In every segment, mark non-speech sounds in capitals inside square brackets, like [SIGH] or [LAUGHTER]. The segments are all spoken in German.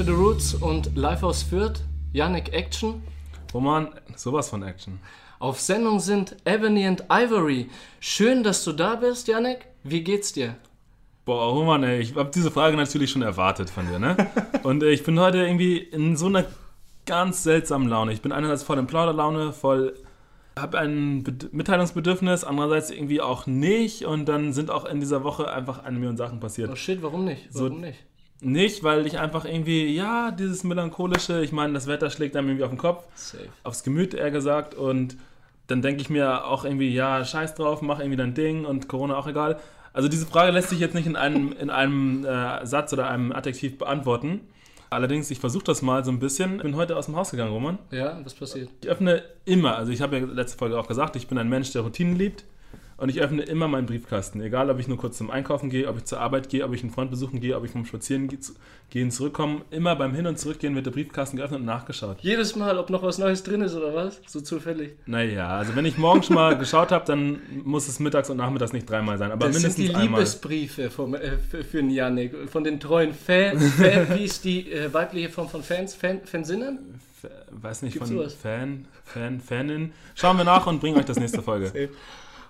to the Roots und live aus Fürth, Yannick Action. Roman, sowas von Action. Auf Sendung sind Ebony and Ivory. Schön, dass du da bist, Yannick. Wie geht's dir? Boah, Roman, ey, ich habe diese Frage natürlich schon erwartet von dir, ne? [LAUGHS] Und äh, ich bin heute irgendwie in so einer ganz seltsamen Laune. Ich bin einerseits voll in Plauderlaune, voll habe ein Bed Mitteilungsbedürfnis, andererseits irgendwie auch nicht. Und dann sind auch in dieser Woche einfach eine Million Sachen passiert. Oh shit, warum nicht? Warum So- nicht? Nicht, weil ich einfach irgendwie, ja, dieses melancholische, ich meine, das Wetter schlägt einem irgendwie auf den Kopf, Safe. aufs Gemüt eher gesagt. Und dann denke ich mir auch irgendwie, ja, scheiß drauf, mach irgendwie dein Ding und Corona auch egal. Also diese Frage lässt sich jetzt nicht in einem, in einem äh, Satz oder einem Adjektiv beantworten. Allerdings, ich versuche das mal so ein bisschen. Ich bin heute aus dem Haus gegangen, Roman. Ja, was passiert? Ich öffne immer, also ich habe ja letzte Folge auch gesagt, ich bin ein Mensch, der Routinen liebt. Und ich öffne immer meinen Briefkasten. Egal, ob ich nur kurz zum Einkaufen gehe, ob ich zur Arbeit gehe, ob ich einen Freund besuchen gehe, ob ich vom Spazierengehen zurückkomme. Immer beim Hin- und Zurückgehen wird der Briefkasten geöffnet und nachgeschaut. Jedes Mal, ob noch was Neues drin ist oder was? So zufällig. Naja, also wenn ich morgen schon mal geschaut habe, dann muss es mittags und nachmittags nicht dreimal sein. Aber Das sind mindestens die einmal. Liebesbriefe vom, äh, für, den Yannick. Von den treuen Fans. Fan, [LAUGHS] wie ist die äh, weibliche Form von Fans? Fan, Fansinnen? F- Weiß nicht, Gibt's von sowas? Fan, Fan, Fanin. Schauen wir nach und bringen euch das nächste Folge.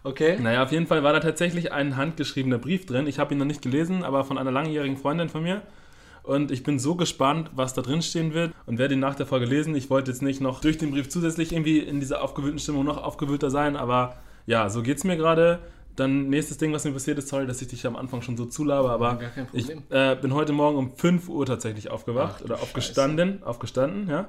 Okay. Naja, auf jeden Fall war da tatsächlich ein handgeschriebener Brief drin. Ich habe ihn noch nicht gelesen, aber von einer langjährigen Freundin von mir. Und ich bin so gespannt, was da drin stehen wird und werde ihn nach der Folge lesen. Ich wollte jetzt nicht noch durch den Brief zusätzlich irgendwie in dieser aufgewühlten Stimmung noch aufgewühlter sein, aber ja, so geht's mir gerade. Dann nächstes Ding, was mir passiert ist, sorry, dass ich dich am Anfang schon so zulabe, aber Gar kein ich Problem. äh, bin heute Morgen um 5 Uhr tatsächlich aufgewacht Ach oder aufgestanden, aufgestanden, ja.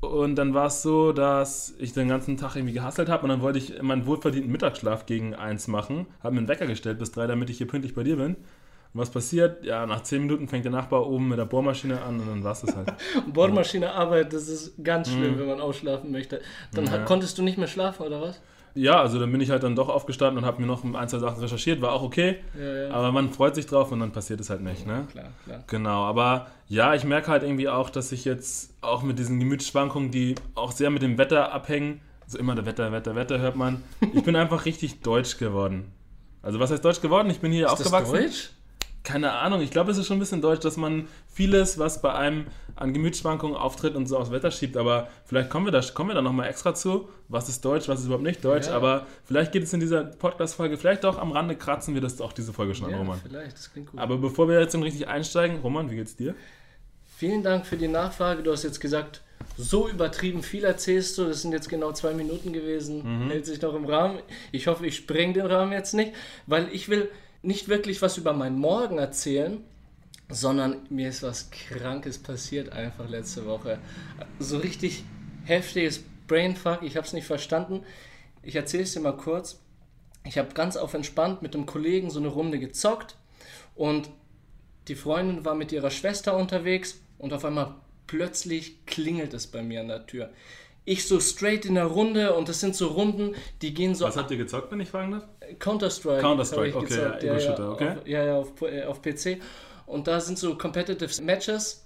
Und dann war es so, dass ich den ganzen Tag irgendwie gehustelt habe und dann wollte ich meinen wohlverdienten Mittagsschlaf gegen eins machen, habe mir einen Wecker gestellt bis drei, damit ich hier pünktlich bei dir bin. Und was passiert? Ja, nach zehn Minuten fängt der Nachbar oben mit der Bohrmaschine an und dann war es das halt. [LAUGHS] Bohrmaschine Arbeit, das ist ganz schlimm, wenn man ausschlafen möchte. Dann Mhm. Ja. konntest du nicht mehr schlafen, oder was? Ja, also dann bin ich halt dann doch aufgestanden und habe mir noch ein, zwei Sachen recherchiert, war auch okay, Ja, ja. aber man freut sich drauf und dann passiert es halt nicht, ne? Klar, klar. Genau, aber ja, ich merke halt irgendwie auch, dass ich jetzt auch mit diesen Gemütsschwankungen, die auch sehr mit dem Wetter abhängen, also immer der Wetter, Wetter, Wetter hört man, ich bin [LAUGHS] einfach richtig deutsch geworden. Also was heißt deutsch geworden? Ich bin hier Ist aufgewachsen. das Deutsch? Keine Ahnung, ich glaube, es ist schon ein bisschen deutsch, dass man vieles, was bei einem an Gemütsschwankungen auftritt und so aufs Wetter schiebt, aber vielleicht kommen wir da, kommen wir da nochmal extra zu, was ist deutsch, was ist überhaupt nicht deutsch, Ja. aber vielleicht geht es in dieser Podcast-Folge, vielleicht auch am Rande kratzen wir das auch diese Folge schon an, Ja, Roman. vielleicht, das klingt gut. Aber bevor wir jetzt dann richtig einsteigen, Roman, wie geht's dir? Vielen Dank für die Nachfrage. Du hast jetzt gesagt, so übertrieben viel erzählst du. Das sind jetzt genau zwei Minuten gewesen. Mhm. Hält sich noch im Rahmen. Ich hoffe, ich spreng den Rahmen jetzt nicht, weil ich will nicht wirklich was über meinen Morgen erzählen, sondern mir ist was Krankes passiert einfach letzte Woche. So richtig heftiges Brainfuck. Ich habe es nicht verstanden. Ich erzähle es dir mal kurz. Ich habe ganz auf entspannt mit einem Kollegen so eine Runde gezockt und die Freundin war mit ihrer Schwester unterwegs und auf einmal plötzlich klingelt es bei mir an der Tür. Ich so straight in der Runde und das sind so Runden, die gehen so Was habt ihr gezockt, wenn ich fragen darf? Counter-Strike. Counter-Strike, okay, ja, ja, ja, Ego-Shooter, okay. Auf, ja, ja, auf, äh, auf PC. Und da sind so Competitive Matches.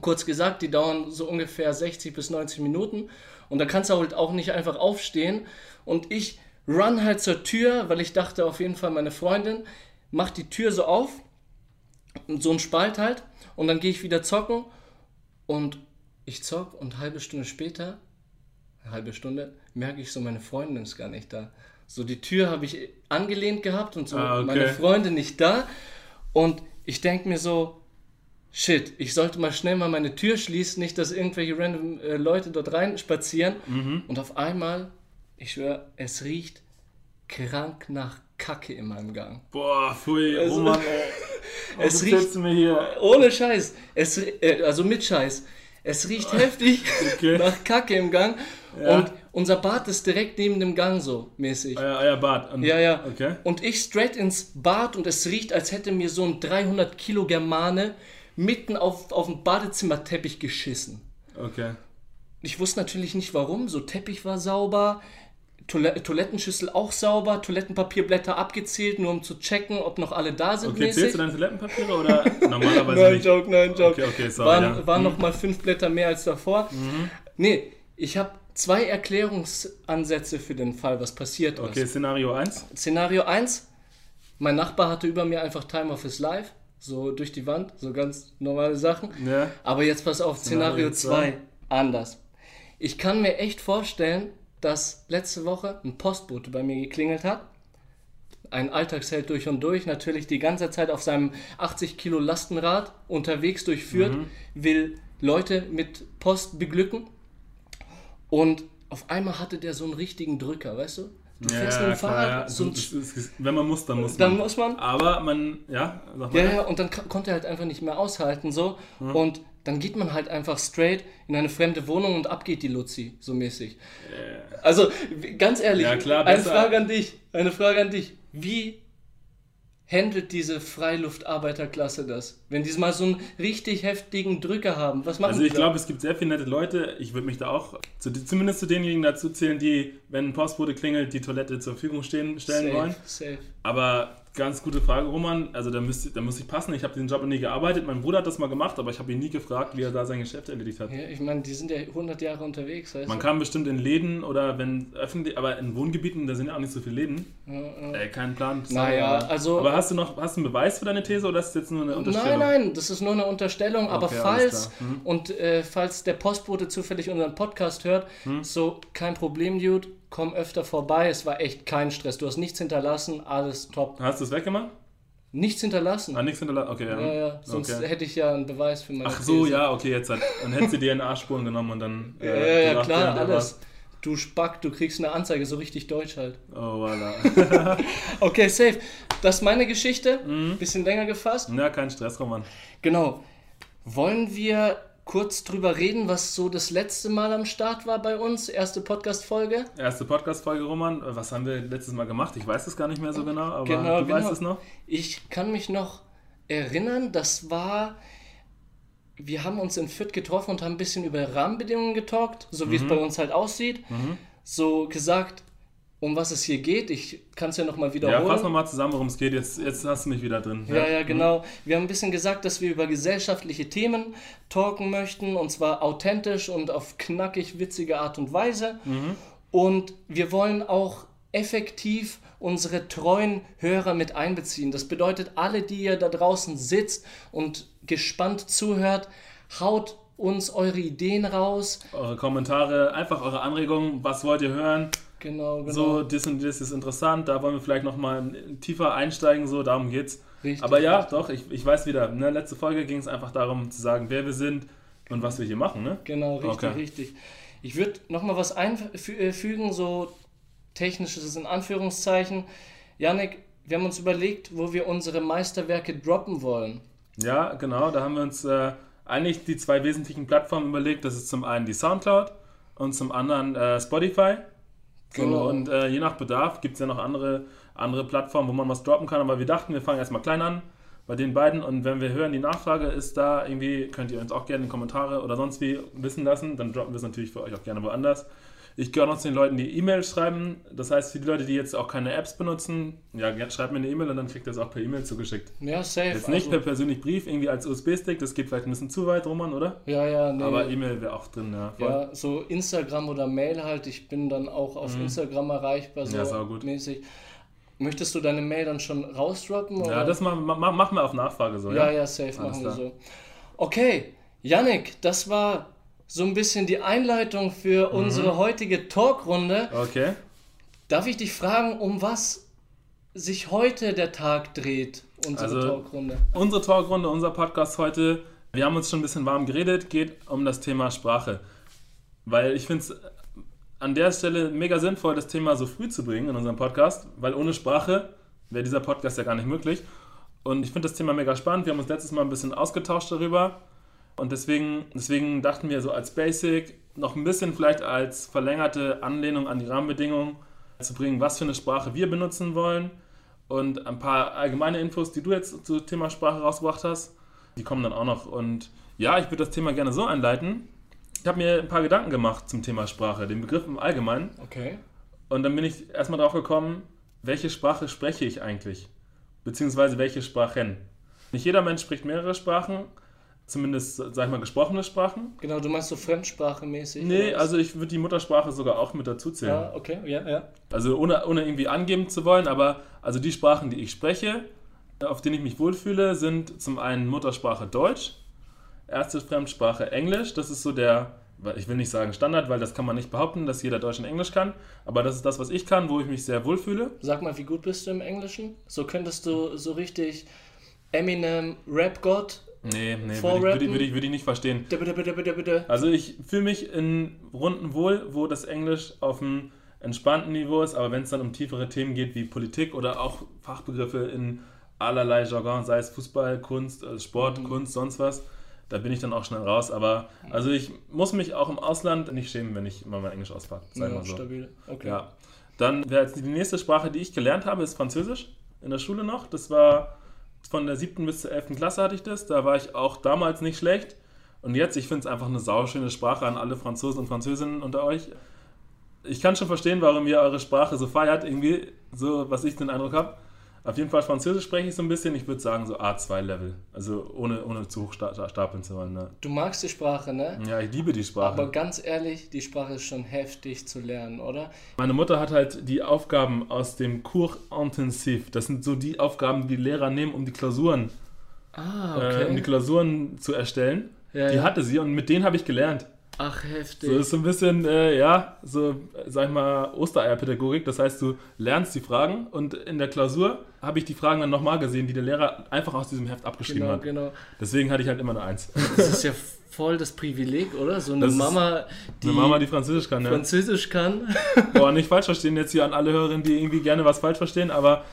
Kurz gesagt, die dauern so ungefähr 60 bis 90 Minuten. Und da kannst du halt auch nicht einfach aufstehen. Und ich run halt zur Tür, weil ich dachte auf jeden Fall meine Freundin macht die Tür so auf. So ein Spalt halt. Und dann gehe ich wieder zocken. Und ich zock und eine halbe Stunde später eine halbe Stunde, merke ich so, meine Freundin ist gar nicht da. So die Tür habe ich angelehnt gehabt und so Ah, okay. meine Freundin nicht da. Und ich denke mir so, shit, ich sollte mal schnell mal meine Tür schließen, nicht, dass irgendwelche random äh, Leute dort rein spazieren. Mhm. Und auf einmal, ich schwöre, es riecht krank nach Kacke in meinem Gang. Boah, pfui, Also- Roman, ey. [LAUGHS] Es riecht- mir hier? Ohne Scheiß, es, äh, also mit Scheiß. Es riecht [LAUGHS] heftig Okay. [LAUGHS] nach Kacke im Gang. Ja. Und unser Bad ist direkt neben dem Gang so mäßig. Euer, euer Bad. Und, Ja, ja. Okay. Und ich straight ins Bad und es riecht, als hätte mir so ein 300 Kilo Germane mitten auf, auf den Badezimmerteppich geschissen. Okay. Ich wusste natürlich nicht warum. So Teppich war sauber, Toile Toilettenschüssel auch sauber, Toilettenpapierblätter abgezählt, nur um zu checken, ob noch alle da sind. Okay, mäßig. zählst du deine Toilettenpapiere oder [LAUGHS] normalerweise Nein, nicht? Joke, nein, Joke. Okay, okay, sorry, waren ja. Mhm. waren noch mal fünf Blätter mehr als davor. Nee, ich habe zwei Erklärungsansätze für den Fall, was passiert ist. Okay, Szenario 1. Szenario 1, mein Nachbar hatte über mir einfach Time of his Life. so durch die Wand, so ganz normale Sachen. Ja. Aber jetzt pass auf, Szenario Szenario 2, anders. Ich kann mir echt vorstellen, dass letzte Woche ein Postbote bei mir geklingelt hat. Ein Alltagsheld durch und durch, natürlich die ganze Zeit auf seinem 80 Kilo Lastenrad unterwegs durchführt, Mhm. will Leute mit Post beglücken. Und auf einmal hatte der so einen richtigen Drücker, weißt du? Du fährst mit dem Fahrrad, ja. so Das ist- wenn man muss, dann muss dann man. muss man. Aber man, ja, sag mal. Ja, ja, und dann konnte er halt einfach nicht mehr aushalten, so. Und dann geht man halt einfach straight in eine fremde Wohnung und ab geht die Luzi, so mäßig. Also, w- ganz ehrlich, Ja, klar, eine. Frage an dich, eine Frage an dich. Wie handelt diese Freiluftarbeiterklasse das? Wenn die mal so einen richtig heftigen Drücker haben, was machen Also ich glaube, es gibt sehr viele nette Leute. Ich würde mich da auch zu, zumindest zu denjenigen dazu zählen, die, wenn ein Postbote klingelt, die Toilette zur Verfügung stehen, stellen safe, wollen. Safe. Aber ganz gute Frage, Roman. Also da, müsste, da muss ich passen. Ich habe diesen Job noch nie gearbeitet. Mein Bruder hat das mal gemacht, aber ich habe ihn nie gefragt, wie er da sein Geschäft erledigt hat. Ja, ich meine, die sind ja 100 Jahre unterwegs, Man du? kann bestimmt in Läden oder wenn öffentlich, aber in Wohngebieten, da sind ja auch nicht so viele Läden. Ja, ja. Äh, kein Plan. Naja, aber, also- Aber hast du noch hast du einen Beweis für deine These oder ist das jetzt nur eine Unterstellung? Nein, nein, das ist nur eine Unterstellung, aber Okay, alles falls. Mhm. und äh, falls der Postbote zufällig unseren Podcast hört, Mhm. so kein Problem, Dude, komm öfter vorbei. Es war echt kein Stress. Du hast nichts hinterlassen, alles top. Hast du es weggemacht? Nichts hinterlassen. Ah, nichts hinterlassen? Okay, ja. ja, ja, sonst okay. hätte ich ja einen Beweis für meine Ach so, These. ja, okay, jetzt hat. Dann hättest du dir DNA-Spuren genommen und dann. Ja, äh, ja, ja, klar, alles. Du Spack, du kriegst eine Anzeige, so richtig deutsch halt. Oh, voilà. [LAUGHS] Okay, safe. Das ist meine Geschichte. Mhm. Bisschen länger gefasst. Na, kein Stress, Roman. Genau. Wollen wir kurz drüber reden, was so das letzte Mal am Start war bei uns? Erste Podcast-Folge? Erste Podcast-Folge, Roman. Was haben wir letztes Mal gemacht? Ich weiß es gar nicht mehr so genau, aber Genau, du genau. weißt es noch? Ich kann mich noch erinnern, das war. Wir haben uns in Fürth getroffen und haben ein bisschen über Rahmenbedingungen getalkt, so Mhm. wie es bei uns halt aussieht. So gesagt, um was es hier geht. Ich kann es ja nochmal Ja, wiederholen. fass nochmal zusammen, worum es geht. Jetzt, jetzt hast du mich wieder drin. Ja, ja, genau. Wir haben ein bisschen gesagt, dass wir über gesellschaftliche Themen talken möchten und zwar authentisch und auf knackig witzige Art und Weise. Und wir wollen auch effektiv unsere treuen Hörer mit einbeziehen. Das bedeutet, alle, die ihr da draußen sitzt und gespannt zuhört, haut uns eure Ideen raus. Eure Kommentare, einfach eure Anregungen. Was wollt ihr hören? Genau, genau. So, das und das ist interessant. Da wollen wir vielleicht nochmal tiefer einsteigen. So, darum geht's. Richtig, aber ja, richtig. doch, ich, ich weiß wieder. Ne, letzte Folge ging es einfach darum zu sagen, wer wir sind und was wir hier machen. Ne? Genau, richtig, Okay. richtig. Ich würde nochmal was einfügen, so technisches in Anführungszeichen. Janik, wir haben uns überlegt, wo wir unsere Meisterwerke droppen wollen. Ja, genau. Da haben wir uns äh, eigentlich die zwei wesentlichen Plattformen überlegt. Das ist zum einen die Soundcloud und zum anderen äh, Spotify. So, Genau. Und äh, je nach Bedarf gibt es ja noch andere, andere Plattformen, wo man was droppen kann. Aber wir dachten, wir fangen erstmal klein an bei den beiden. Und wenn wir hören, die Nachfrage ist da irgendwie, könnt ihr uns auch gerne in die Kommentare oder sonst wie wissen lassen. Dann droppen wir es natürlich für euch auch gerne woanders. Ich gehöre noch zu den Leuten, die E-Mails schreiben. Das heißt, für die Leute, die jetzt auch keine Apps benutzen, ja, gerne schreibt mir eine E-Mail und dann kriegt ihr es auch per E-Mail zugeschickt. Ja, safe. Jetzt nicht per also, persönlich Brief, irgendwie als USB-Stick, das geht vielleicht ein bisschen zu weit, Roman, oder? ja, ja, nee. Aber E-Mail wäre auch drin, ja. Voll. ja, so Instagram oder Mail halt. Ich bin dann auch auf Instagram erreichbar, so Mhm. Ja, saugut. mäßig. Möchtest du deine Mail dann schon rausdroppen? Ja, oder? das ma ma machen wir auf Nachfrage so, Ja, ja? ja, safe Alles machen wir klar. so. Okay, Yannick, das war so ein bisschen die Einleitung für Mhm. unsere heutige Talkrunde. Okay. Darf ich dich fragen, um was sich heute der Tag dreht, unsere Also- Talkrunde? Unsere Talkrunde, unser Podcast heute, wir haben uns schon ein bisschen warm geredet, geht um das Thema Sprache. Weil ich finde es an der Stelle mega sinnvoll, das Thema so früh zu bringen in unserem Podcast, weil ohne Sprache wäre dieser Podcast ja gar nicht möglich. Und ich finde das Thema mega spannend. Wir haben uns letztes Mal ein bisschen ausgetauscht darüber. Und deswegen, deswegen dachten wir so als Basic, noch ein bisschen vielleicht als verlängerte Anlehnung an die Rahmenbedingungen zu bringen, was für eine Sprache wir benutzen wollen. Und ein paar allgemeine Infos, die du jetzt zum Thema Sprache rausgebracht hast, die kommen dann auch noch. Und ja, ich würde das Thema gerne so einleiten. Ich habe mir ein paar Gedanken gemacht zum Thema Sprache, den Begriff im Allgemeinen. Okay. Und dann bin ich erstmal drauf gekommen, welche Sprache spreche ich eigentlich? Beziehungsweise welche Sprachen? Nicht jeder Mensch spricht mehrere Sprachen, zumindest, sag ich mal, gesprochene Sprachen. Genau, du meinst so fremdsprachemäßig? Nee, also ich würde die Muttersprache sogar auch mit dazu zählen. Ja, okay, ja, ja. Also ohne, ohne irgendwie angeben zu wollen, aber also die Sprachen, die ich spreche, auf denen ich mich wohlfühle, sind zum einen Muttersprache Deutsch, erste Fremdsprache Englisch. Das ist so der, ich will nicht sagen Standard, weil das kann man nicht behaupten, dass jeder Deutsch und Englisch kann. Aber das ist das, was ich kann, wo ich mich sehr wohlfühle. Sag mal, wie gut bist du im Englischen? So könntest du so richtig Eminem, Rap-Gott Nee, nee, würde ich, würd ich, würd ich, nicht verstehen. Also ich fühle mich in Runden wohl, wo das Englisch auf einem entspannten Niveau ist, aber wenn es dann um tiefere Themen geht wie Politik oder auch Fachbegriffe in allerlei Jargon, sei es Fußball, Kunst, äh, Sport, mhm. Kunst, sonst was, da bin ich dann auch schnell raus. Aber also ich muss mich auch im Ausland nicht schämen, wenn ich mal mein Englisch auspacke. Ja, mal so. stabil. Okay. Ja. Dann wäre jetzt die nächste Sprache, die ich gelernt habe, ist Französisch in der Schule noch. Das war von der siebten bis zur elften Klasse hatte ich das. Da war ich auch damals nicht schlecht. Und jetzt, ich finde es einfach eine sauschöne Sprache an alle Franzosen und Französinnen unter euch. Ich kann schon verstehen, warum ihr eure Sprache so feiert, irgendwie, so was ich den Eindruck habe. Auf jeden Fall Französisch spreche ich so ein bisschen. Ich würde sagen so A2-Level. Also ohne, ohne zu hoch stapeln zu wollen. Ne? Du magst die Sprache, ne? Ja, ich liebe die Sprache. Aber ganz ehrlich, die Sprache ist schon heftig zu lernen, oder? Meine Mutter hat halt die Aufgaben aus dem Cours Intensiv. Das sind so die Aufgaben, die Lehrer nehmen, um die Klausuren, ah, okay. äh, um die Klausuren zu erstellen. Ja, die ja. hatte sie und mit denen habe ich gelernt. Ach, heftig. So ist so ein bisschen, äh, ja, so, sag ich mal, Ostereierpädagogik. Das heißt, du lernst die Fragen und in der Klausur habe ich die Fragen dann nochmal gesehen, die der Lehrer einfach aus diesem Heft abgeschrieben genau, hat. Genau. Deswegen hatte ich halt immer eine Eins. Das ist ja voll das Privileg, oder? So eine Das Mama, die Eine Mama, die Französisch kann, ja. Französisch kann. Boah, nicht falsch verstehen jetzt hier an alle Hörerinnen, die irgendwie gerne was falsch verstehen, aber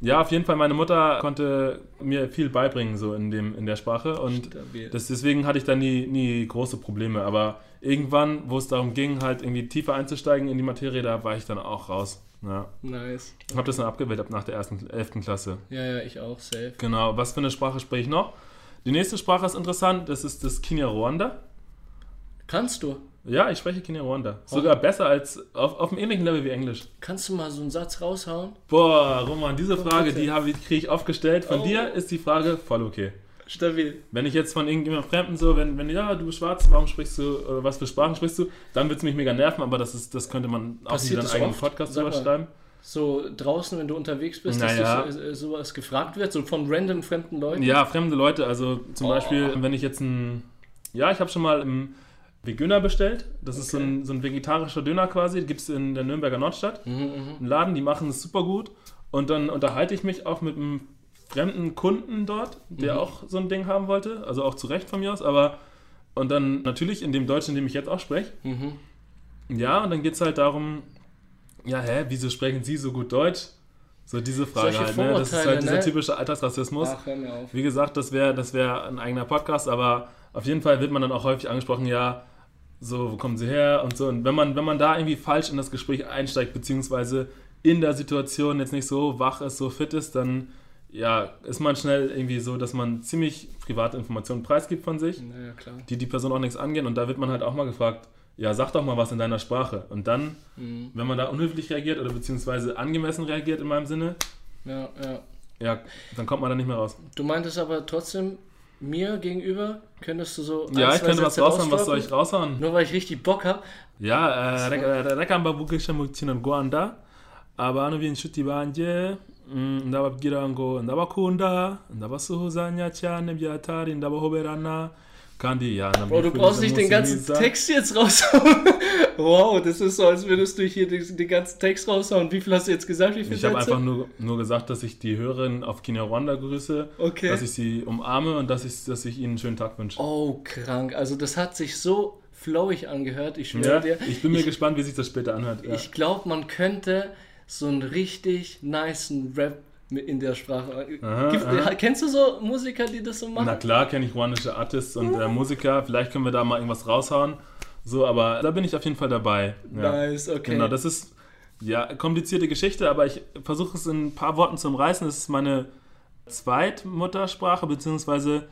ja, auf jeden Fall, meine Mutter konnte mir viel beibringen, so in, dem, in der Sprache. Und das, deswegen hatte ich da nie, nie große Probleme. Aber irgendwann, wo es darum ging, halt irgendwie tiefer einzusteigen in die Materie, da war ich dann auch raus. Ja. Nice. Ich habe das dann abgewählt ab nach der ersten, 11. Klasse. Ja, ja, ich auch, safe. Genau. Was für eine Sprache spreche ich noch? Die nächste Sprache ist interessant, das ist das Kinyarwanda. Kannst du? Ja, ich spreche Kinyarwanda. Sogar besser als auf, auf einem ähnlichen Level wie Englisch. Kannst du mal so einen Satz raushauen? Boah, Roman, diese Frage, die habe ich, kriege ich oft gestellt. Von oh. dir ist die Frage voll okay. Stabil. Wenn ich jetzt von irgendjemandem Fremden so, wenn, wenn ja, du bist schwarz, warum sprichst du, oder was für Sprachen sprichst du, dann wird es mich mega nerven, aber das, ist, das könnte man auch in seinen eigenen Podcast drüber schreiben. So draußen, wenn du unterwegs bist, naja. dass dich sowas gefragt wird, so von random fremden Leuten? Ja, fremde Leute, also zum oh. Beispiel, wenn ich jetzt ein, ja, ich habe schon mal im Vegöner bestellt. Das okay. ist so ein, so ein, vegetarischer Döner quasi. Gibt es in der Nürnberger Nordstadt. Mhm, mhm, Ein Laden, die machen es super gut. Und dann unterhalte ich mich auch mit einem fremden Kunden dort, der mhm. auch so ein Ding haben wollte. Also auch zu Recht von mir aus. Aber und dann natürlich in dem Deutsch, in dem ich jetzt auch spreche. Mhm. Ja, und dann geht es halt darum, ja, hä, wieso sprechen Sie so gut Deutsch? So diese Frage Solche halt, ne? Das ist halt dieser ne? typische Alltagsrassismus. Ach, hör mir auf. Wie gesagt, das wäre das wär ein eigener Podcast, aber auf jeden Fall wird man dann auch häufig angesprochen, ja, so, wo kommen sie her und so. Und wenn man, wenn man da irgendwie falsch in das Gespräch einsteigt, beziehungsweise in der Situation jetzt nicht so wach ist, so fit ist, dann ja, ist man schnell irgendwie so, dass man ziemlich private Informationen preisgibt von sich, naja, die die Person auch nichts angehen. Und da wird man halt auch mal gefragt, ja, sag doch mal was in deiner Sprache. Und dann, mhm. wenn man da unhöflich reagiert oder beziehungsweise angemessen reagiert in meinem Sinne, ja, ja. ja, dann kommt man da nicht mehr raus. Du meintest aber trotzdem, mir gegenüber könntest du so. Ja, ich könnte was raushauen. Was soll ich raushauen? Nur weil ich richtig Bock habe. Ja, reka mbavugisha mu kinyarwanda abantu b'inshuti banjye ndababwira ngo ndabakunda ndabasuhuzanya cyane byatari ndabahoberana kandi ja Bro, du brauchst nicht den ganzen. Text jetzt raushauen. [LAUGHS] wow, das ist so, als würdest du hier den, den, ganzen Text raushauen. Wie viel hast du jetzt gesagt? Wie viel ich habe einfach nur, nur gesagt, dass ich die Hörerin auf Kinyarwanda grüße, okay. dass ich sie umarme und dass ich, dass ich ihnen einen schönen Tag wünsche. Oh, krank. Also das hat sich so flowig angehört. Ich schwöre ja, dir. Ich bin mir ich, gespannt, wie sich das später anhört. Ja. Ich glaube, man könnte so einen richtig niceen Rap in der Sprache. Aha, Gibt, aha. Kennst du so Musiker, die das so machen? Na klar, kenne ich ruandische Artists und äh, Musiker. Vielleicht können wir da mal irgendwas raushauen. So, aber da bin ich auf jeden Fall dabei. Ja. Nice, okay. Genau, das ist ja komplizierte Geschichte, aber ich versuche es in ein paar Worten zu umreißen. Das ist meine Zweitmuttersprache, beziehungsweise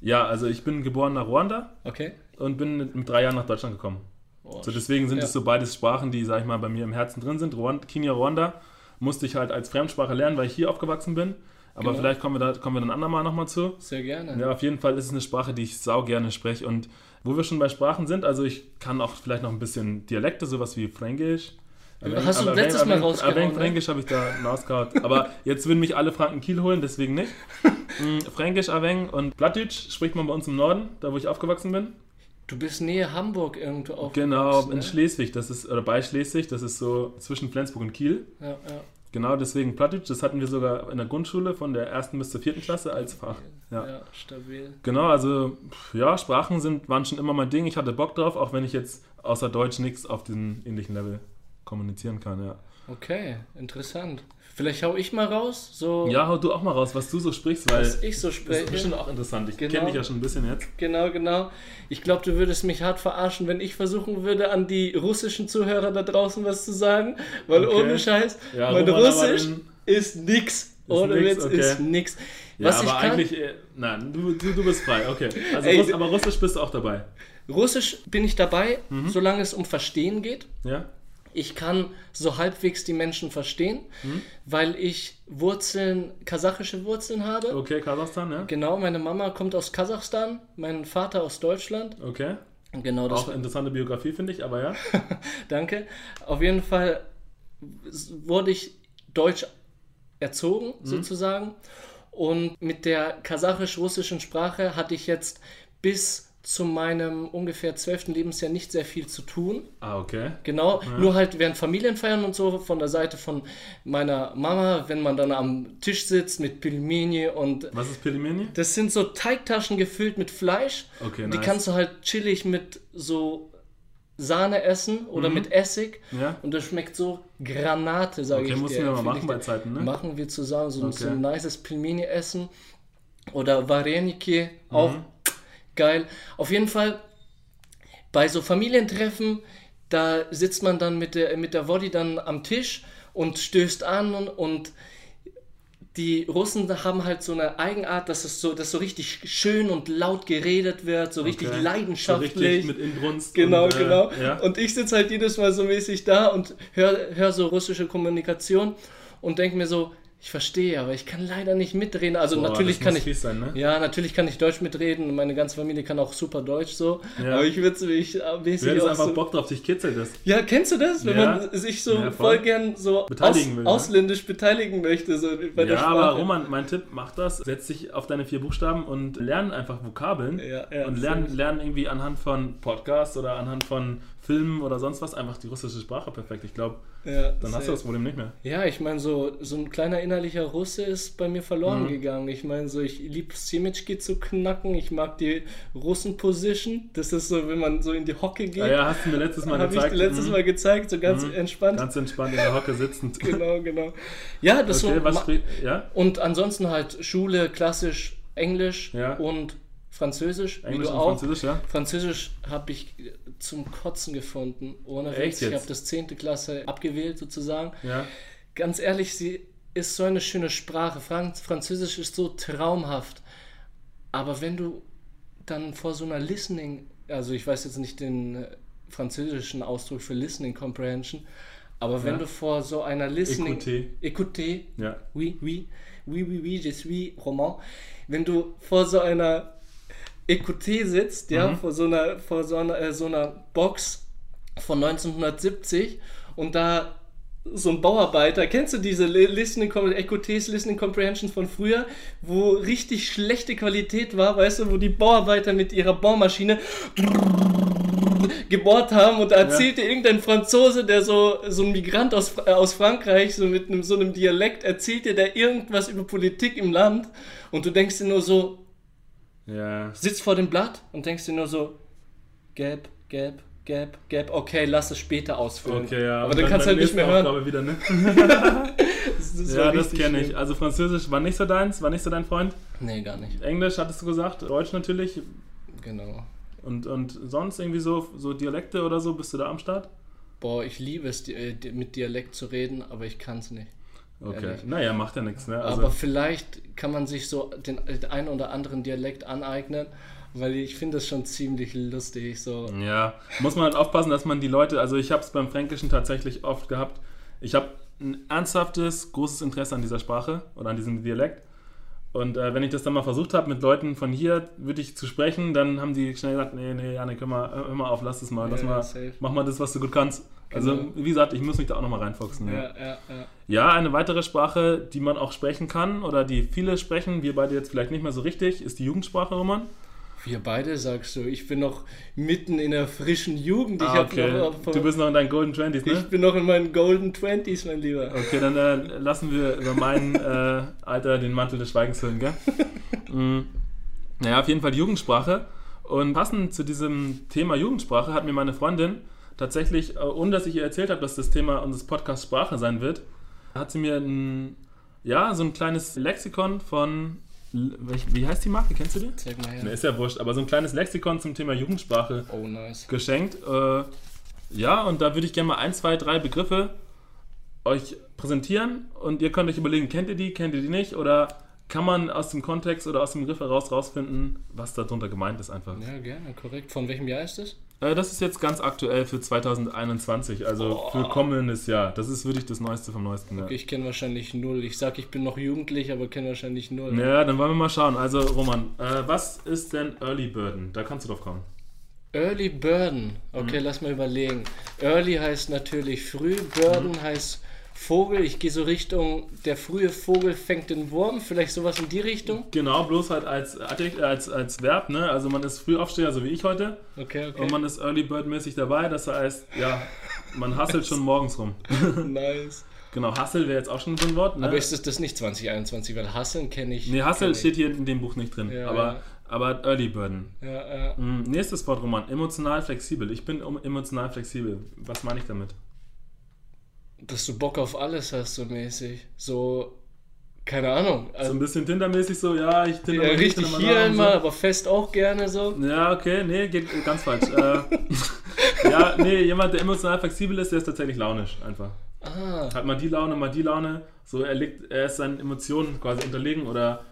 ja, also ich bin geboren nach Ruanda Okay. und bin mit, drei Jahren nach Deutschland gekommen. Oh, So, deswegen sind ja. es so beides Sprachen, die, sag ich mal, bei mir im Herzen drin sind. Rwand, Kenia, Rwanda musste ich halt als Fremdsprache lernen, weil ich hier aufgewachsen bin. Aber Genau. vielleicht kommen wir da kommen wir dann andermal nochmal zu. Sehr gerne. Ja, auf jeden Fall ist es eine Sprache, die ich sau gerne spreche. Und wo wir schon bei Sprachen sind, also ich kann auch vielleicht noch ein bisschen Dialekte, sowas wie Fränkisch. Hast du letztes Mal rausgehauen, Erwähnt ne? Fränkisch habe ich da rausgehauen. Aber jetzt würden mich alle Franken Kiel holen, deswegen nicht. Mm, [LAUGHS] Fränkisch, Aveng und Plattdeutsch spricht man bei uns im Norden, da wo ich aufgewachsen bin. Du bist nähe Hamburg irgendwo auf. Genau, in Schleswig, das ist, oder bei Schleswig, das ist so zwischen Flensburg und Kiel. Ja, ja. Genau, deswegen Plattdeutsch, das hatten wir sogar in der Grundschule von der ersten bis zur vierten Klasse als Fach. Ja. ja, stabil. Genau, also ja, Sprachen sind, waren schon immer mein Ding. Ich hatte Bock drauf, auch wenn ich jetzt außer Deutsch nichts auf diesem ähnlichen Level kommunizieren kann, ja. Okay, interessant. Vielleicht hau ich mal raus, so Ja, hau du auch mal raus, was du so sprichst, weil was ich so das ist spreche. bestimmt auch interessant. Ich Genau. kenne dich ja schon ein bisschen jetzt. Genau, genau. Ich glaube, du würdest mich hart verarschen, wenn ich versuchen würde, an die russischen Zuhörer da draußen was zu sagen, weil Okay. ohne Scheiß, Ja, mein Roman, aber Russisch ist nix. Ohne nix, Witz okay. ist nix. Ja, Was aber ich kann, eigentlich, äh, nein, du, du, du bist frei, okay. Also Ey, Russ, aber Russisch bist du auch dabei. Russisch bin ich dabei, Mhm. solange es um Verstehen geht. Ja? Ich kann so halbwegs die Menschen verstehen, Mhm. weil ich Wurzeln, kasachische Wurzeln habe. Okay, Kasachstan, ja? Genau, meine Mama kommt aus Kasachstan, mein Vater aus Deutschland. Okay. Genau, das Auch interessante Biografie, finde ich, aber ja. [LAUGHS] Danke. Auf jeden Fall wurde ich deutsch erzogen, Mhm. sozusagen. Und mit der kasachisch-russischen Sprache hatte ich jetzt bis zu meinem ungefähr zwölften Lebensjahr nicht sehr viel zu tun. Ah, okay. Genau, nur halt während Familienfeiern und so von der Seite von meiner Mama, wenn man dann am Tisch sitzt mit Pilmeni und Was ist Pelimeni? das sind so Teigtaschen gefüllt mit Fleisch. Okay, Die nice. kannst du halt chillig mit so Sahne essen oder Mhm. mit Essig. Ja? Und das schmeckt so Granate, sage Okay, ich mussten dir. wir mal machen bei. Zeiten, ne? Machen wir zusammen so, so Okay. ein nices Pilmeni essen. Oder Vareniki, auch Mhm. Geil. Auf jeden Fall bei so Familientreffen, da sitzt man dann mit der, mit der Woddy dann am Tisch und stößt an und, und die Russen haben halt so eine Eigenart, dass es so, dass so richtig schön und laut geredet wird, so richtig Okay. leidenschaftlich. So richtig mit Inbrunst. Genau, und, äh, genau. Ja? Und ich sitze halt jedes Mal so mäßig da und höre hör so russische Kommunikation und denke mir so, ich verstehe, aber ich kann leider nicht mitreden. Also Boah, natürlich kann ich. sein, ne? Ja, natürlich kann ich Deutsch mitreden und meine ganze Familie kann auch super Deutsch so. Ja. Aber ich würde mich Du mäßig auch einfach so, Bock drauf, dich kitzelt das. Ja, kennst du das? Wenn Ja. man sich so Ja, voll. voll gern so aus, Beteiligen will, ne? ausländisch beteiligen möchte, so bei der Ja, Sprache. aber Roman, mein Tipp, mach das. Setz dich auf deine vier Buchstaben und lern einfach Vokabeln. Ja, ja, und lern, lern irgendwie anhand von Podcasts oder anhand von Filmen oder sonst was einfach die russische Sprache perfekt. Ich glaube, Ja, dann hast safe. du das Problem nicht mehr. Ja, ich meine, so, so ein kleiner innerlicher Russe ist bei mir verloren Mhm. gegangen. Ich meine, so, ich liebe Simitschki zu knacken, ich mag die Russen-Position. Das ist so, wenn man so in die Hocke geht. Ja, ja, hast du mir letztes Mal Habe ich gezeigt. dir letztes Mhm. Mal gezeigt, so ganz entspannt. Ganz entspannt in der Hocke sitzend. [LAUGHS] genau, genau. Ja, das Okay, so. was. Ja? Und ansonsten halt Schule, klassisch Englisch Ja. und Französisch, wie Englisch du und auch. Französisch, ja? Französisch habe ich zum Kotzen gefunden. Ohne Echt Witz. Ich habe das 10. Klasse abgewählt sozusagen. Ja. Ganz ehrlich, sie ist so eine schöne Sprache. Franz Französisch ist so traumhaft. Aber wenn du dann vor so einer Listening, also ich weiß jetzt nicht den äh, französischen Ausdruck für Listening Comprehension, aber wenn Ja. du vor so einer Listening... Écouter. Écouter, Ja. oui, oui, oui, oui, oui, je suis roman. Wenn du vor so einer Écouté sitzt, ja, Mhm. vor so einer, vor so einer, äh, so einer Box von 1970 und da so ein Bauarbeiter, kennst du diese Li- Listening Écoutés Listening Comprehensions von früher, wo richtig schlechte Qualität war, weißt du, wo die Bauarbeiter mit ihrer Bohrmaschine gebohrt haben und da erzählte irgendein Franzose, der so, so ein Migrant aus, äh, aus Frankreich, so mit einem, so einem Dialekt, erzählt dir der irgendwas über Politik im Land und du denkst dir nur so, Ja. sitzt vor dem Blatt und denkst dir nur so, gelb, gelb, gelb, gelb, okay, lass es später ausfüllen. Okay, ja. Aber und dann kannst du halt nicht mehr hören. Aufgabe Wieder, ne? [LAUGHS] [LAUGHS] Das, das ja, das kenne ich. Also Französisch war nicht so deins, war nicht so dein Freund. Nee, gar nicht. Englisch hattest du gesagt, Deutsch natürlich. Genau. Und, und sonst irgendwie so, so Dialekte oder so, bist du da am Start? Boah, ich liebe es, äh, mit Dialekt zu reden, aber ich kann es nicht. Okay. Ehrlich. Naja, macht ja nichts, ne? Also, aber vielleicht kann man sich so den, den einen oder anderen Dialekt aneignen, weil ich finde das schon ziemlich lustig. So. ja, muss man halt aufpassen, dass man die Leute, also ich habe es beim Fränkischen tatsächlich oft gehabt. Ich habe ein ernsthaftes, großes Interesse an dieser Sprache oder an diesem Dialekt. Und äh, wenn ich das dann mal versucht habe, mit Leuten von hier wirklich zu sprechen, dann haben die schnell gesagt, nee, nee, Janik, hör mal, hör mal auf, lass das mal, lass Ja, mal, safe. mach mal das, was du gut kannst. Also, Genau. wie gesagt, ich muss mich da auch nochmal reinfuchsen. Ja, ja. ja, eine weitere Sprache, die man auch sprechen kann oder die viele sprechen, wir beide jetzt vielleicht nicht mehr so richtig, ist die Jugendsprache, Roman. Wir beide sagst du, ich bin noch mitten in der frischen Jugend. Ich, Ah, okay. noch, Du bist noch in deinen Golden Twenties, ich ne? bin noch in meinen Golden Twenties, mein Lieber. Okay, dann äh, lassen wir über mein [LAUGHS] äh, Alter den Mantel des Schweigens hüllen, gell? mm. Naja, auf jeden Fall Jugendsprache. Und passend zu diesem Thema Jugendsprache hat mir meine Freundin tatsächlich, äh, ohne dass ich ihr erzählt habe, dass das Thema unseres Podcasts Sprache sein wird, hat sie mir ein, ja, so ein kleines Lexikon von, wie heißt die Marke, kennst du die? Zeig mal Ne, her. ist ja wurscht, aber so ein kleines Lexikon zum Thema Jugendsprache Oh, nice. geschenkt. Äh, ja, und da würde ich gerne mal ein, zwei, drei Begriffe euch präsentieren und ihr könnt euch überlegen, kennt ihr die, kennt ihr die nicht oder kann man aus dem Kontext oder aus dem Begriff heraus rausfinden, was darunter gemeint ist einfach. Ja, gerne, korrekt. Von welchem Jahr ist das? Äh, das ist jetzt ganz aktuell für 2021, also Oh. für kommendes Jahr. Das ist wirklich das Neueste vom Neuesten. Ja. Ich kenne wahrscheinlich null. Ich sag, ich bin noch jugendlich, aber kenne wahrscheinlich null. ja, dann wollen wir mal schauen. Also Roman, äh, was ist denn Early Burden? Da kannst du drauf kommen. Early Burden. Okay, Mhm. lass mal überlegen. Early heißt natürlich früh, Burden Mhm. heißt Vogel. Ich gehe so Richtung, der frühe Vogel fängt den Wurm. Vielleicht sowas in die Richtung. Genau, bloß halt als, als, als Verb, ne? Also man ist Frühaufsteher, so wie ich heute. Okay, okay. Und man ist Early Bird mäßig dabei, das heißt, ja, man hasselt schon morgens rum. [LAUGHS] nice. Genau, Hassel wäre jetzt auch schon so ein Wort. Ne? Aber ist das, das nicht 2021? Weil Hasseln kenne ich. nee, Hassel steht hier in dem Buch nicht drin. Ja, aber, ja. aber Early Burden. Ja, ja. Hm, nächstes Wort, Roman. Emotional flexibel. Ich bin emotional flexibel. Was meine ich damit? Dass du Bock auf alles hast, so mäßig. So, keine Ahnung. So Also, ein bisschen Tinder-mäßig so, ja, ich Tinder ja, mal richtig Tinder hier einmal, aber fest auch gerne so. So. Ja, okay, nee, geht ganz falsch. äh, [LAUGHS] ja, nee, jemand, der emotional flexibel ist, der ist tatsächlich launisch einfach. Ah, Hat mal die Laune, mal die Laune. So, er, legt, er ist seinen Emotionen quasi unterlegen oder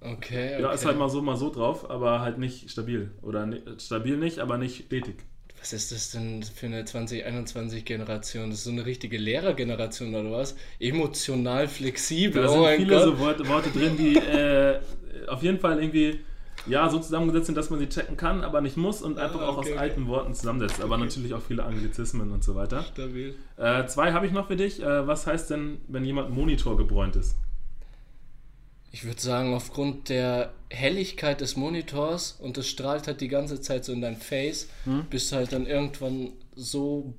okay. okay. Ja, ist halt mal so, mal so drauf, aber halt nicht stabil. Oder ni- stabil nicht, aber nicht stetig. Was ist das denn für eine 2021-Generation? Das ist so eine richtige Lehrergeneration oder was? Emotional flexibel. Da oh sind viele Gott. so Worte, Worte drin, die äh, auf jeden Fall irgendwie ja, so zusammengesetzt sind, dass man sie checken kann, aber nicht muss und einfach Ah, auch okay, aus okay. alten Worten zusammensetzt. Aber natürlich auch viele Anglizismen und so weiter. Stabil. Äh, zwei habe ich noch für dich. Äh, was heißt denn, wenn jemand Monitor gebräunt ist? Ich würde sagen, aufgrund der Helligkeit des Monitors und das strahlt halt die ganze Zeit so in dein Face, Hm? bist du halt dann irgendwann so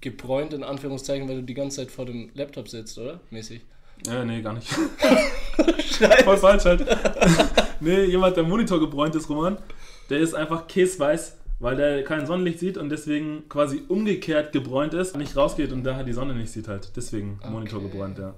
gebräunt, in Anführungszeichen, weil du die ganze Zeit vor dem Laptop sitzt, oder? Mäßig. Äh, nee, gar nicht. [LAUGHS] Voll falsch halt. [LAUGHS] nee, jemand, der Monitor gebräunt ist, Roman, der ist einfach käsweiß, weil der kein Sonnenlicht sieht und deswegen quasi umgekehrt gebräunt ist, nicht rausgeht und der halt die Sonne nicht sieht halt. Deswegen Monitor Okay. gebräunt, ja.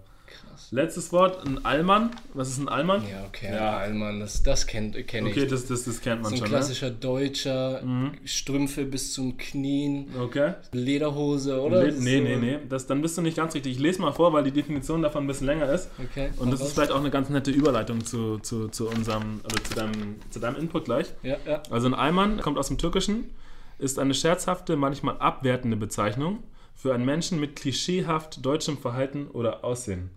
Letztes Wort, ein Allmann. Was ist ein Allmann? Ja, okay, Ja. Allmann, das, das kennt kenn Okay, ich. das, das, das kennt man so ein schon, klassischer Deutscher, Mhm. Strümpfe bis zum Knien, ne? Okay. Lederhose, oder? Le nee, nee, nee. Das, dann bist du nicht ganz richtig. Ich lese mal vor, weil die Definition davon ein bisschen länger ist. Okay. Und das hau ist raus. vielleicht auch eine ganz nette Überleitung zu, zu, zu unserem, oder zu deinem, zu deinem Input gleich. Ja, ja. Also ein Alman kommt aus dem Türkischen, ist eine scherzhafte, manchmal abwertende Bezeichnung für einen Menschen mit klischeehaft deutschem Verhalten oder Aussehen.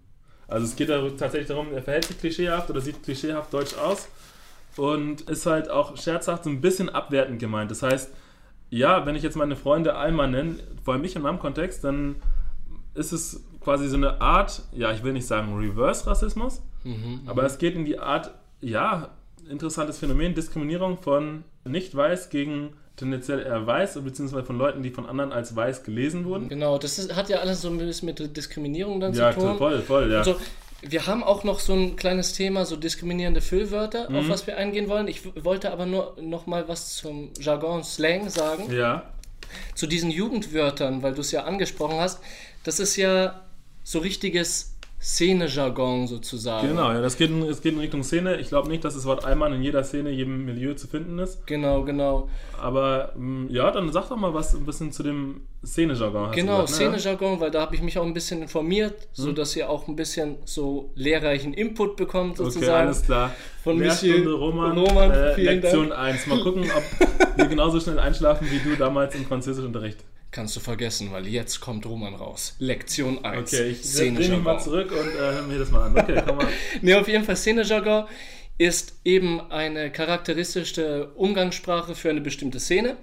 Also es geht tatsächlich darum, er verhält sich klischeehaft oder sieht klischeehaft deutsch aus und ist halt auch scherzhaft so ein bisschen abwertend gemeint. Das heißt, ja, wenn ich jetzt meine Freunde Alman nenne, vor allem mich in meinem Kontext, dann ist es quasi so eine Art, ja, ich will nicht sagen Reverse-Rassismus, Mhm. aber es geht in die Art, ja, interessantes Phänomen, Diskriminierung von nicht weiß gegen tendenziell eher weiß, beziehungsweise von Leuten, die von anderen als weiß gelesen wurden. Genau, das ist, hat ja alles so ein bisschen mit Diskriminierung dann Ja, zu tun. voll, voll, ja. Also, wir haben auch noch so ein kleines Thema, so diskriminierende Füllwörter, Mhm. auf was wir eingehen wollen. Ich wollte aber nur noch mal was zum Jargon Slang sagen. Ja, Zu diesen Jugendwörtern, weil du es ja angesprochen hast. Das ist ja so richtiges Szene-Jargon sozusagen. genau, ja, das geht in, es geht in Richtung Szene. Ich glaube nicht, dass das Wort Allmann in jeder Szene, jedem Milieu zu finden ist. Genau, genau. Aber mh, ja, dann sag doch mal was ein bisschen zu dem Szene-Jargon. Genau, ne? Szene-Jargon, weil da habe ich mich auch ein bisschen informiert, so dass ihr auch ein bisschen so lehrreichen Input bekommt Okay, sozusagen. alles klar. Von Monsieur Roman, Roman, äh, Lektion 1. Mal gucken, ob [LAUGHS] wir genauso schnell einschlafen wie du damals im Französischunterricht. Kannst du vergessen, weil jetzt kommt Roman raus. Lektion 1. Okay, ich drehe mich mal zurück und äh, hör mir das mal an. Okay, komm mal. [LAUGHS] nee, auf jeden Fall Szenejargon ist eben eine charakteristische Umgangssprache für eine bestimmte Szene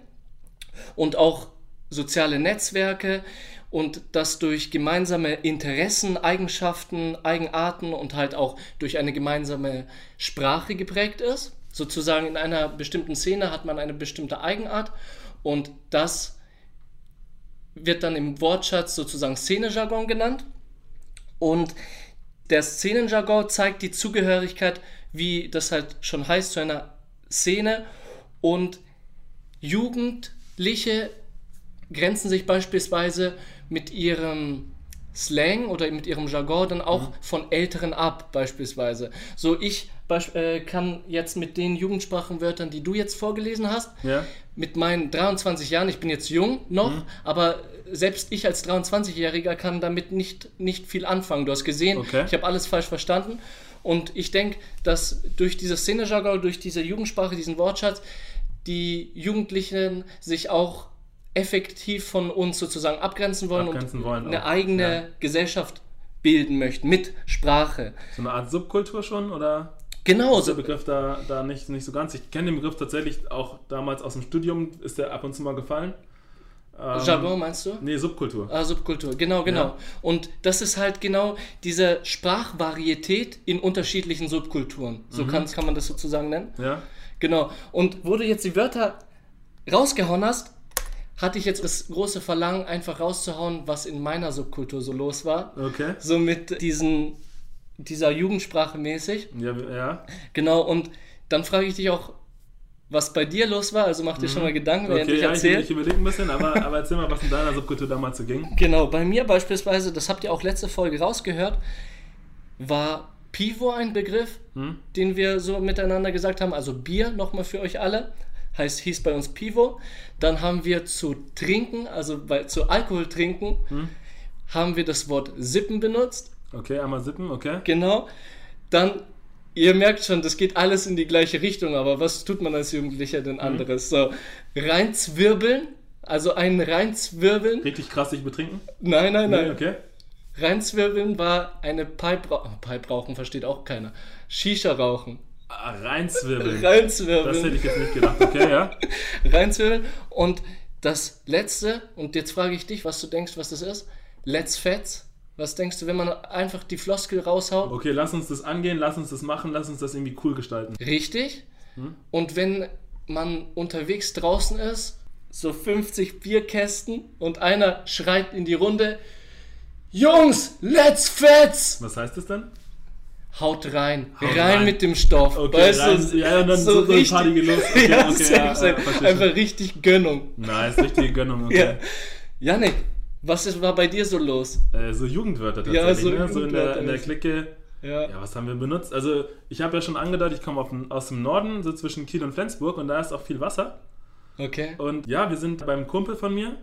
und auch soziale Netzwerke und das durch gemeinsame Interessen, Eigenschaften, Eigenarten und halt auch durch eine gemeinsame Sprache geprägt ist. Sozusagen in einer bestimmten Szene hat man eine bestimmte Eigenart und das wird dann im Wortschatz sozusagen Szenejargon genannt. Und der Szenenjargon zeigt die Zugehörigkeit, wie das halt schon heißt, zu einer Szene und Jugendliche grenzen sich beispielsweise mit ihrem Slang oder mit ihrem Jargon dann auch mhm. von Älteren ab, beispielsweise. So, ich äh, kann jetzt mit den Jugendsprachenwörtern, die du jetzt vorgelesen hast, ja. mit meinen 23 Jahren, ich bin jetzt jung noch, mhm. aber selbst ich als 23-Jähriger kann damit nicht, nicht viel anfangen. Du hast gesehen, okay. ich habe alles falsch verstanden. Und ich denke, dass durch dieses Szenejargon, durch diese Jugendsprache, diesen Wortschatz, die Jugendlichen sich auch effektiv von uns sozusagen abgrenzen wollen abgrenzen und wollen eine eigene ja. Gesellschaft bilden möchten mit Sprache. So eine Art Subkultur schon oder? Genau. Ist der Begriff da, da nicht, nicht so ganz. Ich kenne den Begriff tatsächlich auch damals aus dem Studium, ist der ab und zu mal gefallen. Ähm, Jargon meinst du? Nee, Subkultur. Ah, Subkultur, genau, genau. Ja. Und das ist halt genau diese Sprachvarietät in unterschiedlichen Subkulturen. So mhm. kann, kann man das sozusagen nennen. Ja. Genau. Und wo du jetzt die Wörter rausgehauen hast, hatte ich jetzt das große Verlangen, einfach rauszuhauen, was in meiner Subkultur so los war. Okay. So mit diesen, dieser Jugendsprache mäßig. Ja, ja. Genau, und dann frage ich dich auch, was bei dir los war. Also mach dir mhm. schon mal Gedanken, während okay, ich ja, erzähle. Ich, ich überlege ein bisschen, aber, aber erzähl mal, was in deiner Subkultur damals so ging. Genau, bei mir beispielsweise, das habt ihr auch letzte Folge rausgehört, war Pivo ein Begriff, hm? den wir so miteinander gesagt haben. Also Bier nochmal für euch alle heißt, hieß bei uns Pivo. Dann haben wir zu trinken, also bei, zu Alkohol trinken, hm? haben wir das Wort Sippen benutzt. Okay, einmal Sippen, okay. Genau. Dann, ihr merkt schon, das geht alles in die gleiche Richtung, aber was tut man als Jugendlicher denn hm? anderes? Hm? So, reinzwirbeln, also einen reinzwirbeln. Richtig krass sich betrinken? Nein, nein, nein. Nee, okay. Reinzwirbeln war eine Pipe, Pipe rauchen, versteht auch keiner. Shisha rauchen. Ah, reinzwirbeln. Reinzwirbeln. Das hätte ich jetzt nicht gedacht. Okay, ja. [LAUGHS] reinzwirbeln. Und das letzte, und jetzt frage ich dich, was du denkst, was das ist. Let's Fets. Was denkst du, wenn man einfach die Floskel raushaut? Okay, lass uns das angehen, lass uns das machen, lass uns das irgendwie cool gestalten. Richtig. Hm? Und wenn man unterwegs draußen ist, so 50 Bierkästen und einer schreit in die Runde, Jungs, let's fets! Was heißt das dann? Haut rein, haut rein, rein, mit dem Stoff. Okay, weißt rein, du, ja, und dann so, so, so richtig, Party. [LAUGHS] Okay, ja, okay, ja, ja, einfach richtig Gönnung. Nice, richtige Gönnung, okay. [LAUGHS] Ja. Janik, was ist, war bei dir so los? Äh, so Jugendwörter tatsächlich, so, ne? so in, der, in der Clique. Ja. ja, was haben wir benutzt? Also, ich habe ja schon angedeutet, ich komme aus dem Norden, so zwischen Kiel und Flensburg, und da ist auch viel Wasser. Okay. Und ja, wir sind beim Kumpel von mir,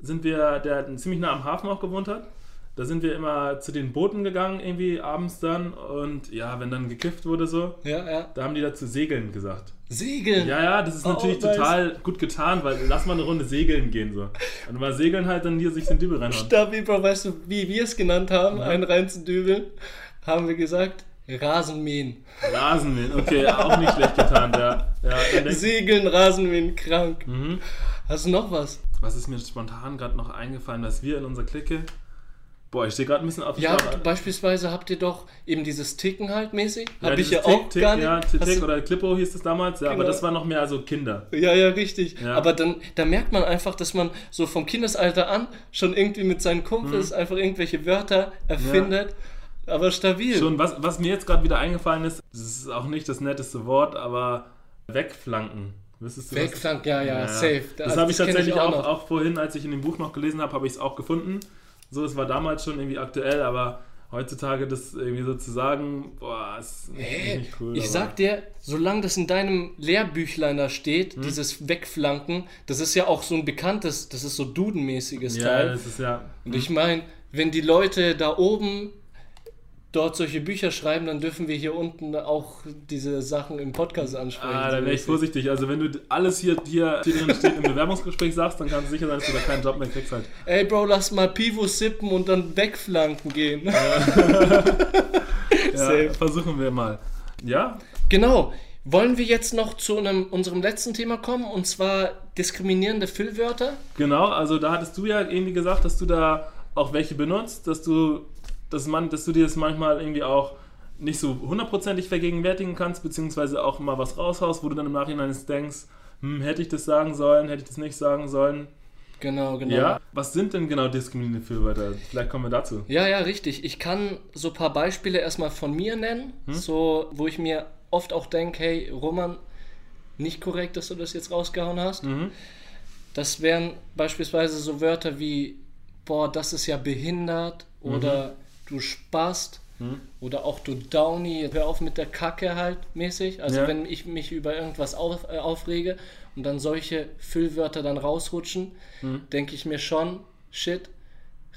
sind wir, der ziemlich nah am Hafen auch gewohnt hat. Da sind wir immer zu den Booten gegangen, irgendwie abends dann. Und ja, wenn dann gekifft wurde so, ja, ja. da haben die dazu Segeln gesagt. Segeln? Ja, ja, das ist oh, natürlich nice. total gut getan, weil lass mal eine Runde segeln gehen so. Und mal segeln halt dann hier sich den Dübel reinhauen. Stabi, weißt du, wie wir es genannt haben, ja. einen rein zu dübeln, haben wir gesagt, Rasenmähen. Rasenmähen, okay, auch nicht schlecht getan, ja. ja Segeln, Rasenmähen, krank. Mhm. Hast du noch was? Was ist mir spontan gerade noch eingefallen, was wir in unserer Clique Boah, ich stehe gerade ein bisschen auf. Ja, beispielsweise habt ihr doch eben dieses Ticken halt mäßig. Ja, Hab ich ja Tick, auch Tick, gar nicht. Ja, Tick oder Clippo hieß es damals, ja, genau. aber das war noch mehr so Kinder. Ja, ja, richtig. Ja. Aber dann da merkt man einfach, dass man so vom Kindesalter an schon irgendwie mit seinen Kumpels mhm. einfach irgendwelche Wörter erfindet. Ja. Aber stabil. Schon, was, was mir jetzt gerade wieder eingefallen ist, das ist auch nicht das netteste Wort, aber wegflanken. Wüsstest du Wegflanken, ja, ja, safe. Das, das habe ich tatsächlich ich auch, auch, auch, vorhin, als ich in dem Buch noch gelesen habe, habe ich es auch gefunden. So, es war damals schon irgendwie aktuell, aber heutzutage das irgendwie so zu sagen, boah, ist hey, nicht cool. Ich sag dir, solange das in deinem Lehrbüchlein da steht, hm? dieses Wegflanken, das ist ja auch so ein bekanntes, das ist so Dudenmäßiges ja, Teil. Das ist ja. Und ich meine, wenn die Leute da oben dort solche Bücher schreiben, dann dürfen wir hier unten auch diese Sachen im Podcast ansprechen. Ah, da wäre ich vorsichtig. Also wenn du alles hier, hier, hier drin steht im Bewerbungsgespräch sagst, dann kannst du sicher sein, dass du da keinen Job mehr kriegst halt. Ey Bro, lass mal Pivo sippen und dann wegflanken gehen. Ja, [LAUGHS] versuchen wir mal. Ja? Genau. Wollen wir jetzt noch zu einem, unserem letzten Thema kommen und zwar diskriminierende Füllwörter? Genau, also da hattest du ja irgendwie gesagt, dass du da auch welche benutzt, dass du, dass man, dass du dir das manchmal irgendwie auch nicht so hundertprozentig vergegenwärtigen kannst, beziehungsweise auch mal was raushaust, wo du dann im Nachhinein denkst, hm, hätte ich das sagen sollen, hätte ich das nicht sagen sollen. Genau, genau. Ja, was sind denn genau diskriminierende Füllwörter? Vielleicht kommen wir dazu. Ja, ja, richtig. Ich kann so ein paar Beispiele erstmal von mir nennen, Hm? so wo ich mir oft auch denke, hey, Roman, nicht korrekt, dass du das jetzt rausgehauen hast. Mhm. Das wären beispielsweise so Wörter wie, boah, das ist ja behindert oder du spast Mhm. oder auch du Downy, hör auf mit der Kacke halt mäßig. Also Ja. wenn ich mich über irgendwas auf, äh, aufrege und dann solche Füllwörter dann rausrutschen, Mhm. denke ich mir schon, shit,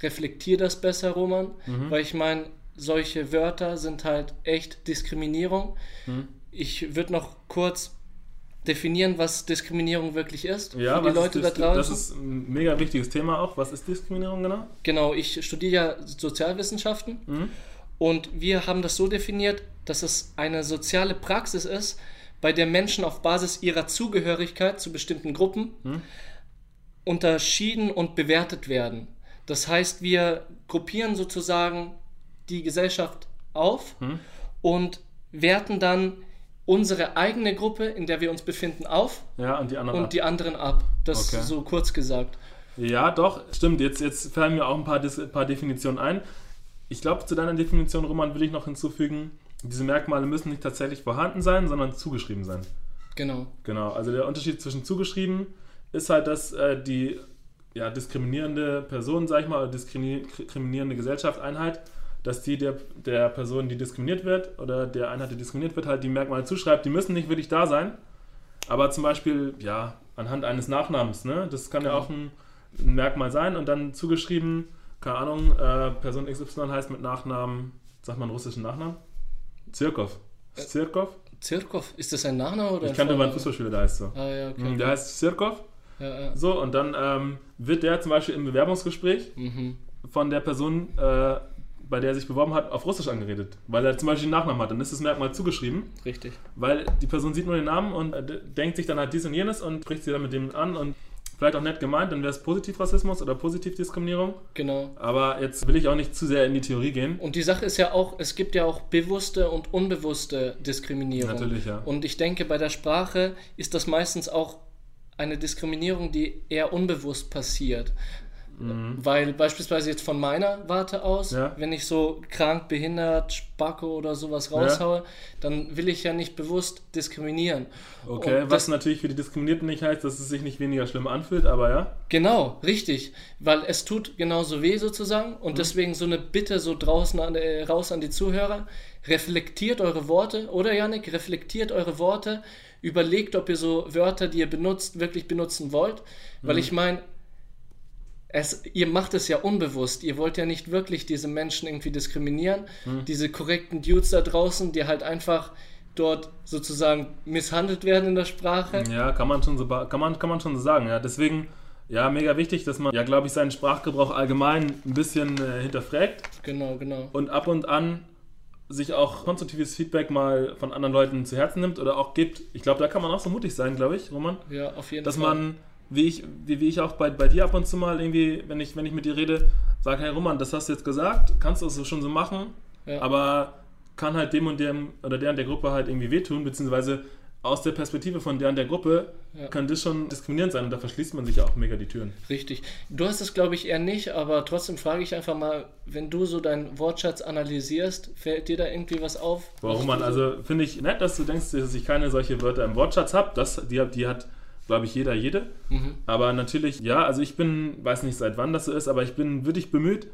reflektier das besser, Roman, Mhm. weil ich meine, solche Wörter sind halt echt Diskriminierung. Mhm. Ich würde noch kurz definieren, was Diskriminierung wirklich ist Ja, für die Leute ist da draußen. Das ist ein mega wichtiges Thema auch. Was ist Diskriminierung genau? Genau, ich studiere ja Sozialwissenschaften Mhm. und wir haben das so definiert, dass es eine soziale Praxis ist, bei der Menschen auf Basis ihrer Zugehörigkeit zu bestimmten Gruppen Mhm. unterschieden und bewertet werden. Das heißt, wir gruppieren sozusagen die Gesellschaft auf Mhm. und werten dann unsere eigene Gruppe, in der wir uns befinden, auf Ja, und die anderen ab. und die anderen ab. Das Okay. so kurz gesagt. Ja, doch, stimmt. Jetzt, jetzt fallen mir auch ein paar, paar Definitionen ein. Ich glaube, zu deiner Definition, Roman, will ich noch hinzufügen, diese Merkmale müssen nicht tatsächlich vorhanden sein, sondern zugeschrieben sein. Genau. Genau, also der Unterschied zwischen zugeschrieben ist halt, dass äh, die ja, diskriminierende Person, sag ich mal, oder diskriminierende Gesellschaft, Einheit, dass die der, der Person, die diskriminiert wird, oder der Einheit, die diskriminiert wird, halt die Merkmale zuschreibt. Die müssen nicht wirklich da sein, aber zum Beispiel, ja, anhand eines Nachnamens, ne? Das kann ja auch ein, ein Merkmal sein und dann zugeschrieben, keine Ahnung, äh, Person XY heißt mit Nachnamen, sag mal einen russischen Nachnamen? Zirkov. Äh, Zirkov? Zirkov, ist das ein Nachname oder Ich kannte mal einen? Fußballspieler, der heißt so. Ah, ja, okay. Der heißt Zirkov. ja, ja. So, und dann ähm, wird der zum Beispiel im Bewerbungsgespräch Mhm. von der Person, äh, bei der er sich beworben hat, auf Russisch angeredet. Weil er zum Beispiel den Nachnamen hat. Dann ist das Merkmal zugeschrieben, Richtig. weil die Person sieht nur den Namen und äh, denkt sich dann halt dies und jenes und spricht sie dann mit dem an und vielleicht auch nett gemeint, dann wäre es Positivrassismus oder Positivdiskriminierung. Genau. Aber jetzt will ich auch nicht zu sehr in die Theorie gehen. Und die Sache ist ja auch, es gibt ja auch bewusste und unbewusste Diskriminierung. Natürlich, ja. Und ich denke, bei der Sprache ist das meistens auch eine Diskriminierung, die eher unbewusst passiert. Weil beispielsweise jetzt von meiner Warte aus, Mhm. Ja. wenn ich so krank, behindert, Spacko oder sowas raushaue, dann will ich ja nicht bewusst diskriminieren. Okay, Und was natürlich für die Diskriminierten nicht heißt, dass es sich nicht weniger schlimm anfühlt, aber ja. Genau, richtig. Weil es tut genauso weh sozusagen. Und deswegen so eine Bitte so draußen an, äh, raus an die Zuhörer. Reflektiert eure Worte, oder Janik? Reflektiert eure Worte. Überlegt, ob ihr so Wörter, die ihr benutzt, wirklich benutzen wollt. Weil ich meine, es, ihr macht es ja unbewusst. Ihr wollt ja nicht wirklich diese Menschen irgendwie diskriminieren. Diese korrekten Dudes da draußen, die halt einfach dort sozusagen misshandelt werden in der Sprache. Ja, kann man schon so, kann man, kann man schon so sagen. Ja, deswegen, ja, mega wichtig, dass man, ja, glaube ich, seinen Sprachgebrauch allgemein ein bisschen äh, hinterfragt Genau, genau. und ab und an sich auch konstruktives Feedback mal von anderen Leuten zu Herzen nimmt oder auch gibt. Ich glaube, da kann man auch so mutig sein, glaube ich, Roman, Ja, auf jeden dass Fall. man, wie ich, wie, wie ich auch bei, bei dir ab und zu mal irgendwie, wenn ich, wenn ich mit dir rede, sage, hey Roman, das hast du jetzt gesagt, kannst du so schon so machen, Ja. aber kann halt dem und dem oder der und der Gruppe halt irgendwie wehtun, beziehungsweise aus der Perspektive von der und der Gruppe Ja. kann das schon diskriminierend sein und da verschließt man sich ja auch mega die Türen. Richtig. Du hast es, glaube ich, eher nicht, aber trotzdem frage ich einfach mal, wenn du so deinen Wortschatz analysierst, fällt dir da irgendwie was auf? Warum man, also finde ich nett, dass du denkst, dass ich keine solche Wörter im Wortschatz habe. Das, die, die hat, glaube ich, jeder, jede. Mhm. Aber natürlich, ja, also ich bin, weiß nicht seit wann das so ist, aber ich bin wirklich bemüht,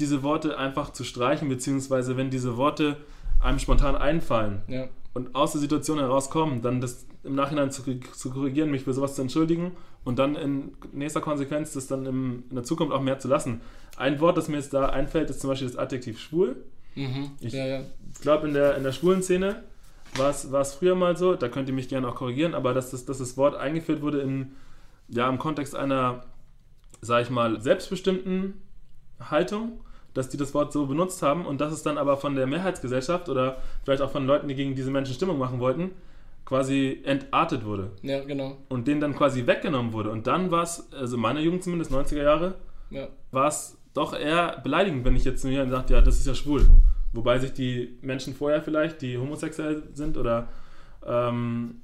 diese Worte einfach zu streichen, beziehungsweise wenn diese Worte einem spontan einfallen Ja, und aus der Situation herauskommen, dann das im Nachhinein zu, zu korrigieren, mich für sowas zu entschuldigen und dann in nächster Konsequenz das dann im, in der Zukunft auch mehr zu lassen. Ein Wort, das mir jetzt da einfällt, ist zum Beispiel das Adjektiv schwul. Mhm. Ich ja, ja. glaube, in der, in der schwulen Szene war es früher mal so, da könnt ihr mich gerne auch korrigieren, aber dass das, dass das Wort eingeführt wurde in, ja, im Kontext einer, sag ich mal, selbstbestimmten Haltung, dass die das Wort so benutzt haben und dass es dann aber von der Mehrheitsgesellschaft oder vielleicht auch von Leuten, die gegen diese Menschen Stimmung machen wollten, quasi entartet wurde. Ja, genau. Und denen dann quasi weggenommen wurde. Und dann war es, also in meiner Jugend zumindest, 90er Jahre, Ja. war es doch eher beleidigend, wenn ich jetzt zu mir sagt, ja, das ist ja schwul. Wobei sich die Menschen vorher vielleicht, die homosexuell sind oder ähm,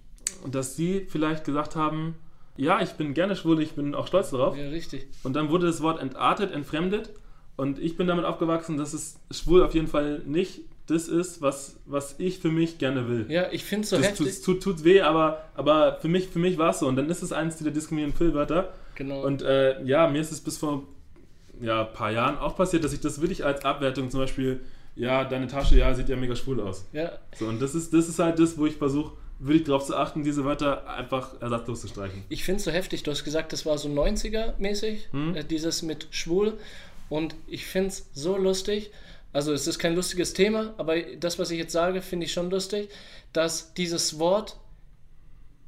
dass sie vielleicht gesagt haben, ja, ich bin gerne schwul, ich bin auch stolz darauf. Ja, richtig. Und dann wurde das Wort entartet, entfremdet. Und ich bin damit aufgewachsen, dass es schwul auf jeden Fall nicht das ist, was, was ich für mich gerne will. Ja, ich finde es so das tut, heftig. tut, tut weh, aber, aber für mich, für mich war es so. Und dann ist es eines dieser diskriminierenden Füllwörter. Genau. Und äh, ja, mir ist es bis vor ja, ein paar Jahren auch passiert, dass ich das wirklich als Abwertung zum Beispiel, ja, deine Tasche, ja, sieht ja mega schwul aus. ja, So, und das ist, das ist halt das, wo ich versuche, wirklich darauf zu achten, diese Wörter einfach ersatzlos zu streichen. ich finde es so heftig. Du hast gesagt, das war so 90er-mäßig, Hm? äh, dieses mit schwul. Und ich finde es so lustig. Also, es ist kein lustiges Thema, aber das, was ich jetzt sage, finde ich schon lustig, dass dieses Wort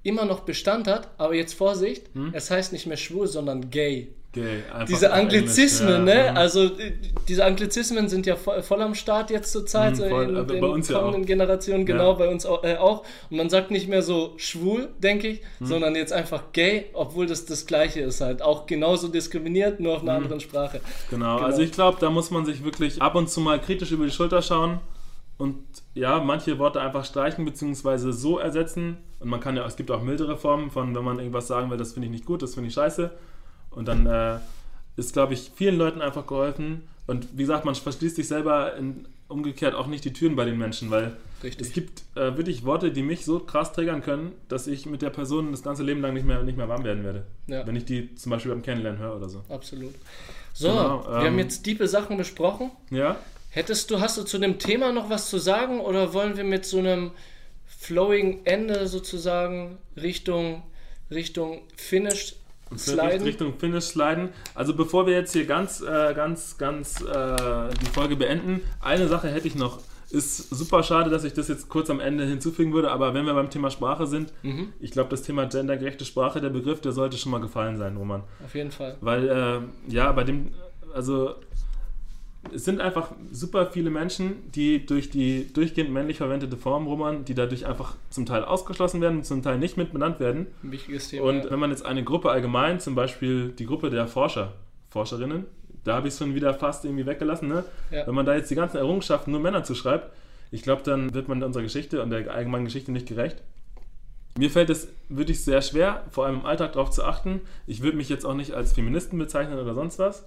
immer noch Bestand hat, aber jetzt Vorsicht, Hm? es heißt nicht mehr schwul, sondern gay. Gay. Diese auf Englisch, Anglizismen, ja. ne? Mhm. Also äh, diese Anglizismen sind ja voll, voll am Start jetzt zur Zeit, Mhm, voll. in Aber den bei uns ja kommenden auch. Generationen, genau, Ja. bei uns auch, äh, auch. Und man sagt nicht mehr so schwul, denke ich, Mhm. sondern jetzt einfach gay, obwohl das das Gleiche ist halt. Auch genauso diskriminiert, nur auf einer Mhm. anderen Sprache. Genau, Genau. also ich glaube, da muss man sich wirklich ab und zu mal kritisch über die Schulter schauen und ja, manche Worte einfach streichen bzw. so ersetzen. Und man kann ja, es gibt auch mildere Formen von, wenn man irgendwas sagen will, das finde ich nicht gut, das finde ich scheiße. Und dann äh, ist, glaube ich, vielen Leuten einfach geholfen. Und wie gesagt, man verschließt sich selber in, umgekehrt auch nicht die Türen bei den Menschen, weil Richtig. es gibt äh, wirklich Worte, die mich so krass triggern können, dass ich mit der Person das ganze Leben lang nicht mehr, nicht mehr warm werden werde. Ja. Wenn ich die zum Beispiel beim Kennenlernen höre oder so. Absolut. So, Genau, wir ähm, haben jetzt tiefe Sachen besprochen. Ja? Hättest du, hast du zu dem Thema noch was zu sagen oder wollen wir mit so einem flowing Ende sozusagen Richtung, Richtung Finish sliden? Richtung Finish sliden. Also bevor wir jetzt hier ganz, äh, ganz, ganz äh, die Folge beenden, eine Sache hätte ich noch. Ist super schade, dass ich das jetzt kurz am Ende hinzufügen würde, aber wenn wir beim Thema Sprache sind, Mhm, ich glaube, das Thema gendergerechte Sprache, der Begriff, der sollte schon mal gefallen sein, Roman. auf jeden Fall. Weil, äh, ja, bei dem, also es sind einfach super viele Menschen, die durch die durchgehend männlich verwendete Form, Roman, die dadurch einfach zum Teil ausgeschlossen werden, zum Teil nicht mit benannt werden. Ein wichtiges Thema. Und wenn man jetzt eine Gruppe allgemein, zum Beispiel die Gruppe der Forscher, Forscherinnen, da habe ich es schon wieder fast irgendwie weggelassen, ne? Ja. wenn man da jetzt die ganzen Errungenschaften nur Männer zuschreibt, ich glaube, dann wird man unserer Geschichte und der allgemeinen Geschichte nicht gerecht. Mir fällt es wirklich sehr schwer, vor allem im Alltag darauf zu achten. Ich würde mich jetzt auch nicht als Feministen bezeichnen oder sonst was.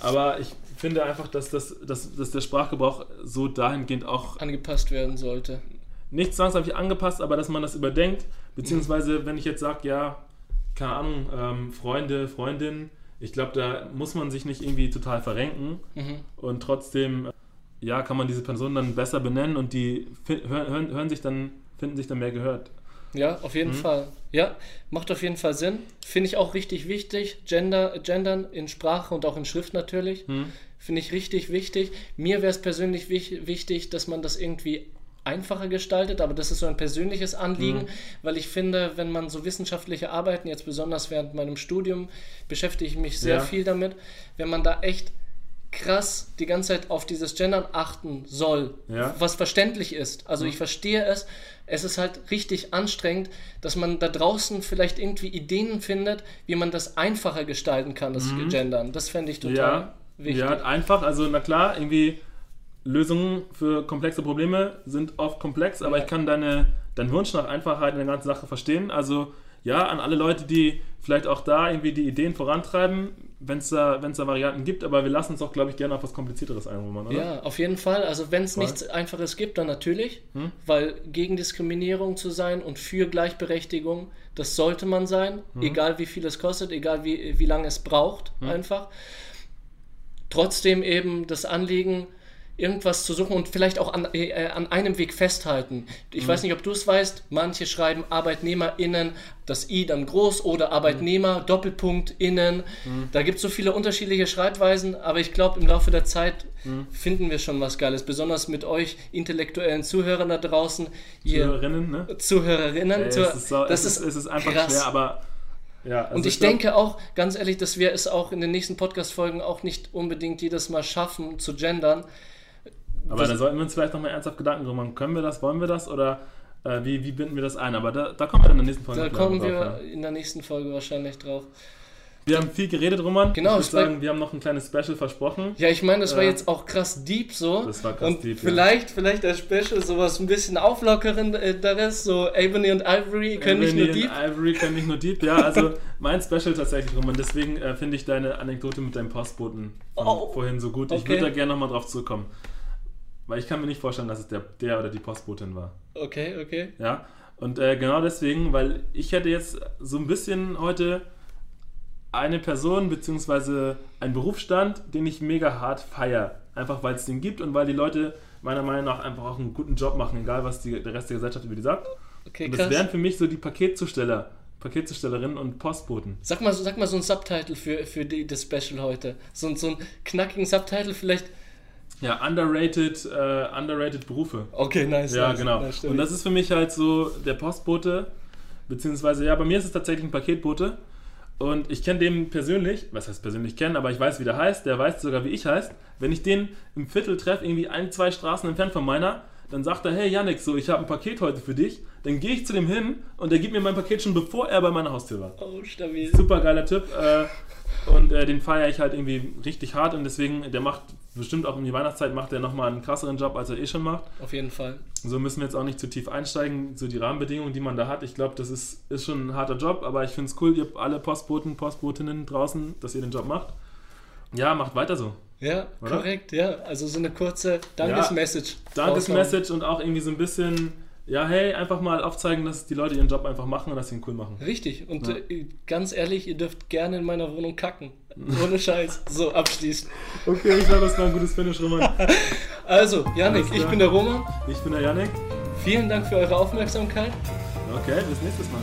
Aber ich finde einfach, dass, das, dass, dass der Sprachgebrauch so dahingehend auch angepasst werden sollte. nicht zwangsläufig angepasst, aber dass man das überdenkt. Beziehungsweise, wenn ich jetzt sage, ja, keine Ahnung, ähm, Freunde, Freundin, ich glaube, da muss man sich nicht irgendwie total verrenken Mhm. und trotzdem, ja, kann man diese Person dann besser benennen und die hören, hören, hören sich dann, finden sich dann mehr gehört. Ja, auf jeden Mhm. Fall. Ja, macht auf jeden Fall Sinn. Finde ich auch richtig wichtig. Gender, Gendern in Sprache und auch in Schrift natürlich. Hm? Finde ich richtig wichtig. Mir wäre es persönlich wich wichtig, dass man das irgendwie einfacher gestaltet, aber das ist so ein persönliches Anliegen, Mhm. weil ich finde, wenn man so wissenschaftliche Arbeiten, jetzt besonders während meinem Studium, beschäftige ich mich sehr Ja. viel damit, wenn man da echt krass die ganze Zeit auf dieses Gendern achten soll, Ja. was verständlich ist. Also ich verstehe es. Es ist halt richtig anstrengend, dass man da draußen vielleicht irgendwie Ideen findet, wie man das einfacher gestalten kann, das Gendern. Das fände ich total Ja, wichtig. ja, einfach, also na klar, irgendwie Lösungen für komplexe Probleme sind oft komplex, aber Ja. ich kann deine, deinen Wunsch nach Einfachheit in der ganzen Sache verstehen. Also ja, an alle Leute, die vielleicht auch da irgendwie die Ideen vorantreiben, wenn es da, wenn's da Varianten gibt, aber wir lassen uns auch, glaube ich, gerne auf was Komplizierteres ein, Roman, oder? Ja, auf jeden Fall. Also wenn es nichts Einfaches gibt, dann natürlich, Hm? weil gegen Diskriminierung zu sein und für Gleichberechtigung, das sollte man sein, Hm? egal wie viel es kostet, egal wie, wie lange es braucht, Hm? einfach. Trotzdem eben das Anliegen, irgendwas zu suchen und vielleicht auch an, äh, an einem Weg festhalten. Ich Mhm. weiß nicht, ob du es weißt, manche schreiben ArbeitnehmerInnen, das I dann groß oder Arbeitnehmer, Mhm. Doppelpunkt, innen. Da gibt es so viele unterschiedliche Schreibweisen, aber ich glaube, im Laufe der Zeit Mhm. finden wir schon was Geiles, besonders mit euch intellektuellen Zuhörern da draußen. Ihr Zuhörerinnen, ne? Zuhörerinnen. Ey, Zuh- es, ist so, das es, ist, es ist einfach krass. schwer, aber ja. also Und ich, glaub- denke auch, ganz ehrlich, dass wir es auch in den nächsten Podcast-Folgen auch nicht unbedingt jedes Mal schaffen zu gendern. Aber da sollten wir uns vielleicht nochmal ernsthaft Gedanken drüber machen. Können wir das, wollen wir das oder äh, wie, wie binden wir das ein? Aber da, da kommen wir in der nächsten Folge Da kommen drauf, wir ja. in der nächsten Folge wahrscheinlich drauf. Wir haben viel geredet, Roman. Genau, Ich würde sagen, wir haben noch ein kleines Special versprochen. Ja, ich meine, das war Ja. jetzt auch krass deep so. Das war krass und deep, ja. vielleicht, vielleicht das Special sowas ein bisschen auflockerenderes, so Ebony und Ivory können nicht nur Ebony deep. und Ivory können nicht nur deep. Ja, [LAUGHS] also mein Special tatsächlich, Roman. Deswegen äh, finde ich deine Anekdote mit deinem Postboten Oh. vorhin so gut. Ich Okay. würde da gerne nochmal drauf zurückkommen. Weil ich kann mir nicht vorstellen, dass es der, der oder die Postbotin war. Okay, okay. Ja, und äh, genau deswegen, weil ich hätte jetzt so ein bisschen heute eine Person bzw. einen Berufsstand, den ich mega hart feiere. Einfach weil es den gibt und weil die Leute meiner Meinung nach einfach auch einen guten Job machen, egal was die, der Rest der Gesellschaft über die sagt. Okay, Und das krass. wären für mich so die Paketzusteller, Paketzustellerinnen und Postboten. Sag mal, so- sag mal so ein Subtitle für, für die, das Special heute. So, so einen knackigen Subtitle vielleicht. Ja, underrated, äh, underrated Berufe. Okay, nice. Ja, nice, genau. nice. Und das ist für mich halt so der Postbote, beziehungsweise, ja, bei mir ist es tatsächlich ein Paketbote. Und ich kenne den persönlich, was heißt persönlich kennen, aber ich weiß, wie der heißt, der weiß sogar, wie ich heißt. Wenn ich den im Viertel treffe, irgendwie ein, zwei Straßen entfernt von meiner, dann sagt er, hey Yannick, so, ich habe ein Paket heute für dich. Dann gehe ich zu dem hin und der gibt mir mein Paket schon, bevor er bei meiner Haustür war. oh, stabil. Super geiler Typ. Äh, und äh, den feiere ich halt irgendwie richtig hart und deswegen, der macht bestimmt auch um die Weihnachtszeit, macht er nochmal einen krasseren Job, als er eh schon macht. Auf jeden Fall. So müssen wir jetzt auch nicht zu tief einsteigen, so die Rahmenbedingungen, die man da hat. Ich glaube, das ist, ist schon ein harter Job, aber ich finde es cool, ihr habt alle Postboten, Postbotinnen draußen, dass ihr den Job macht. Ja, macht weiter so. Ja, Oder? korrekt, ja. Also so eine kurze Dankesmessage. Dankesmessage und auch irgendwie so ein bisschen, ja, hey, einfach mal aufzeigen, dass die Leute ihren Job einfach machen und dass sie ihn cool machen. Richtig. Und Ja. äh, ganz ehrlich, ihr dürft gerne in meiner Wohnung kacken. Ohne [LAUGHS] Scheiß. So, abschließend. Okay, ich glaube, das war ein gutes Finish, Roman. [LAUGHS] Also, Janik, ich bin der Roman. Ich bin der Yannick. Vielen Dank für eure Aufmerksamkeit. Okay, bis nächstes Mal.